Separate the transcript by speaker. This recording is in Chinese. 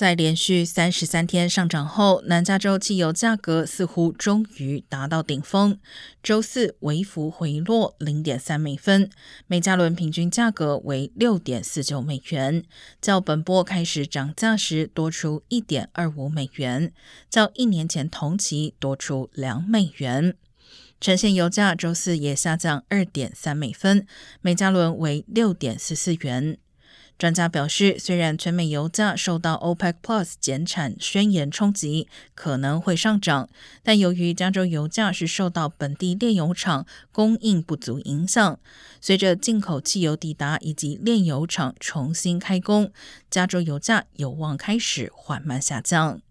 Speaker 1: 在连续三十三天上涨后，南加州汽油价格似乎终于达到顶峰。周四微幅回落零点三美分，每加仑平均价格为六点四九美元，较本波开始涨价时多出一点二五美元，较一年前同期多出两美元。呈现油价周四也下降二点三美分，每加仑为六点四四元。专家表示，虽然全美油价受到 OPEC Plus 减产宣言冲击，可能会上涨，但由于加州油价是受到本地炼油厂供应不足影响，随着进口汽油抵达以及炼油厂重新开工，加州油价有望开始缓慢下降。